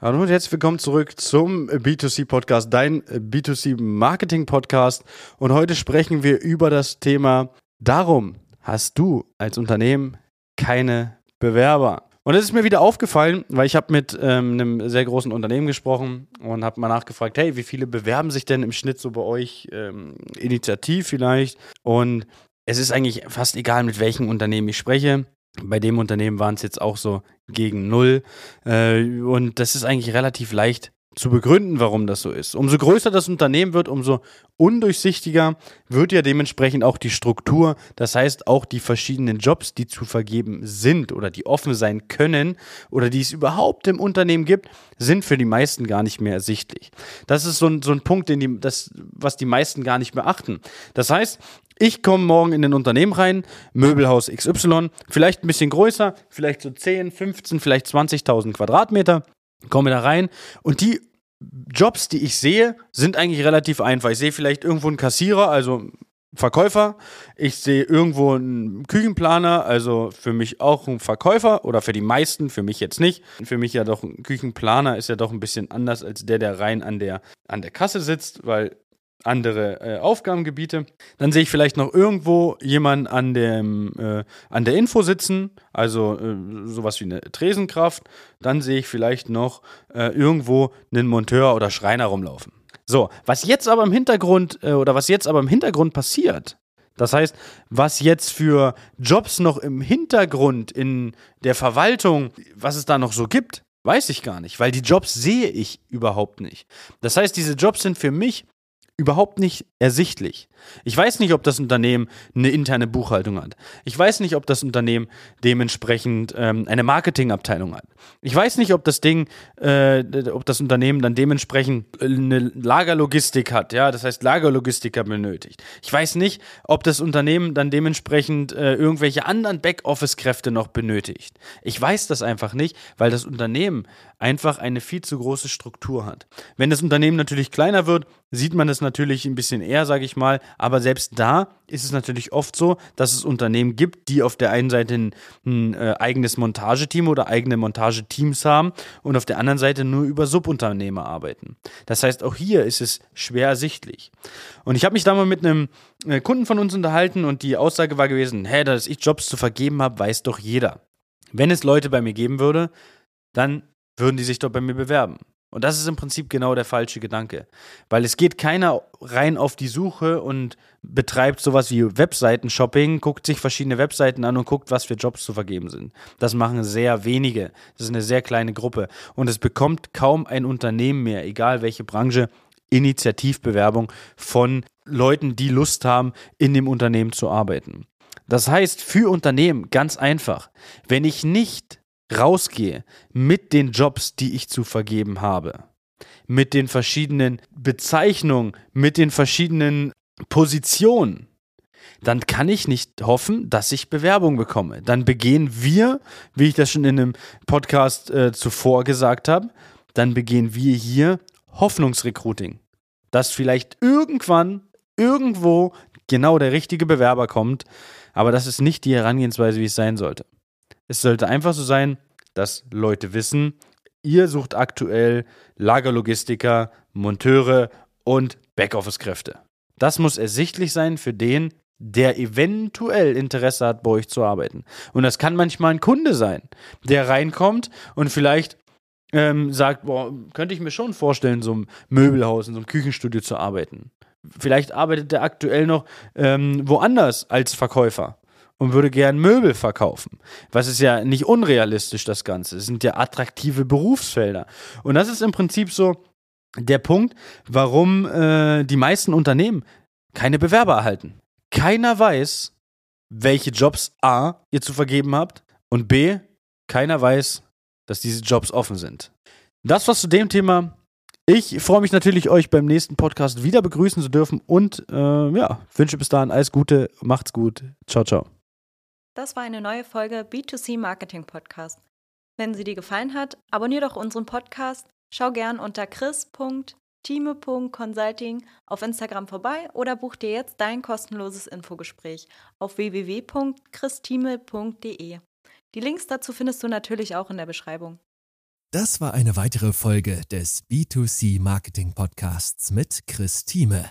Hallo und herzlich willkommen zurück zum B2C Podcast, dein B2C Marketing Podcast. Und heute sprechen wir über das Thema, darum hast du als Unternehmen keine Bewerber. Und es ist mir wieder aufgefallen, weil ich habe mit ähm, einem sehr großen Unternehmen gesprochen und habe mal nachgefragt, hey, wie viele bewerben sich denn im Schnitt so bei euch ähm, initiativ vielleicht? Und es ist eigentlich fast egal, mit welchem Unternehmen ich spreche. Bei dem Unternehmen waren es jetzt auch so gegen null. Äh, und das ist eigentlich relativ leicht zu begründen, warum das so ist. Umso größer das Unternehmen wird, umso undurchsichtiger wird ja dementsprechend auch die Struktur. Das heißt, auch die verschiedenen Jobs, die zu vergeben sind oder die offen sein können oder die es überhaupt im Unternehmen gibt, sind für die meisten gar nicht mehr ersichtlich. Das ist so ein, so ein Punkt, den die, das, was die meisten gar nicht mehr achten. Das heißt, ich komme morgen in ein Unternehmen rein, Möbelhaus XY, vielleicht ein bisschen größer, vielleicht so 10, 15, vielleicht 20.000 Quadratmeter, komme da rein und die Jobs, die ich sehe, sind eigentlich relativ einfach. Ich sehe vielleicht irgendwo einen Kassierer, also Verkäufer. Ich sehe irgendwo einen Küchenplaner, also für mich auch ein Verkäufer oder für die meisten, für mich jetzt nicht. Für mich ja doch ein Küchenplaner ist ja doch ein bisschen anders als der, der rein an der, an der Kasse sitzt, weil andere äh, Aufgabengebiete. Dann sehe ich vielleicht noch irgendwo jemanden an, dem, äh, an der Info sitzen, also äh, sowas wie eine Tresenkraft. Dann sehe ich vielleicht noch äh, irgendwo einen Monteur oder Schreiner rumlaufen. So, was jetzt aber im Hintergrund äh, oder was jetzt aber im Hintergrund passiert, das heißt, was jetzt für Jobs noch im Hintergrund in der Verwaltung, was es da noch so gibt, weiß ich gar nicht, weil die Jobs sehe ich überhaupt nicht. Das heißt, diese Jobs sind für mich überhaupt nicht ersichtlich. Ich weiß nicht, ob das Unternehmen eine interne Buchhaltung hat. Ich weiß nicht, ob das Unternehmen dementsprechend ähm, eine Marketingabteilung hat. Ich weiß nicht, ob das Ding, äh, ob das Unternehmen dann dementsprechend eine Lagerlogistik hat. Ja, das heißt Lagerlogistiker benötigt. Ich weiß nicht, ob das Unternehmen dann dementsprechend äh, irgendwelche anderen Backoffice-Kräfte noch benötigt. Ich weiß das einfach nicht, weil das Unternehmen einfach eine viel zu große Struktur hat. Wenn das Unternehmen natürlich kleiner wird, sieht man das natürlich ein bisschen eher, sage ich mal. Aber selbst da ist es natürlich oft so, dass es Unternehmen gibt, die auf der einen Seite ein, ein äh, eigenes Montageteam oder eigene Montageteams haben und auf der anderen Seite nur über Subunternehmer arbeiten. Das heißt, auch hier ist es schwer ersichtlich. Und ich habe mich da mal mit einem äh, Kunden von uns unterhalten und die Aussage war gewesen, hä, dass ich Jobs zu vergeben habe, weiß doch jeder. Wenn es Leute bei mir geben würde, dann würden die sich doch bei mir bewerben. Und das ist im Prinzip genau der falsche Gedanke. Weil es geht keiner rein auf die Suche und betreibt sowas wie Webseiten-Shopping, guckt sich verschiedene Webseiten an und guckt, was für Jobs zu vergeben sind. Das machen sehr wenige. Das ist eine sehr kleine Gruppe. Und es bekommt kaum ein Unternehmen mehr, egal welche Branche, Initiativbewerbung von Leuten, die Lust haben, in dem Unternehmen zu arbeiten. Das heißt, für Unternehmen ganz einfach, wenn ich nicht rausgehe mit den Jobs, die ich zu vergeben habe, mit den verschiedenen Bezeichnungen, mit den verschiedenen Positionen, dann kann ich nicht hoffen, dass ich Bewerbung bekomme. Dann begehen wir, wie ich das schon in einem Podcast äh, zuvor gesagt habe, dann begehen wir hier Hoffnungsrecruiting. Dass vielleicht irgendwann, irgendwo genau der richtige Bewerber kommt, aber das ist nicht die Herangehensweise, wie es sein sollte. Es sollte einfach so sein, dass Leute wissen, ihr sucht aktuell Lagerlogistiker, Monteure und Backoffice-Kräfte. Das muss ersichtlich sein für den, der eventuell Interesse hat, bei euch zu arbeiten. Und das kann manchmal ein Kunde sein, der reinkommt und vielleicht ähm, sagt, boah, könnte ich mir schon vorstellen, so einem Möbelhaus, in so einem Küchenstudio zu arbeiten. Vielleicht arbeitet er aktuell noch ähm, woanders als Verkäufer und würde gern Möbel verkaufen. Was ist ja nicht unrealistisch, das Ganze. Es sind ja attraktive Berufsfelder. Und das ist im Prinzip so der Punkt, warum äh, die meisten Unternehmen keine Bewerber erhalten. Keiner weiß, welche Jobs A ihr zu vergeben habt und B, keiner weiß, dass diese Jobs offen sind. Das was zu dem Thema. Ich freue mich natürlich, euch beim nächsten Podcast wieder begrüßen zu dürfen und äh, ja, wünsche bis dahin alles Gute, macht's gut. Ciao, ciao. Das war eine neue Folge B2C Marketing Podcast. Wenn sie dir gefallen hat, abonniere doch unseren Podcast, schau gern unter chris.time.consulting auf Instagram vorbei oder buch dir jetzt dein kostenloses Infogespräch auf www.christime.de. Die Links dazu findest du natürlich auch in der Beschreibung. Das war eine weitere Folge des B2C Marketing Podcasts mit Chris Thieme.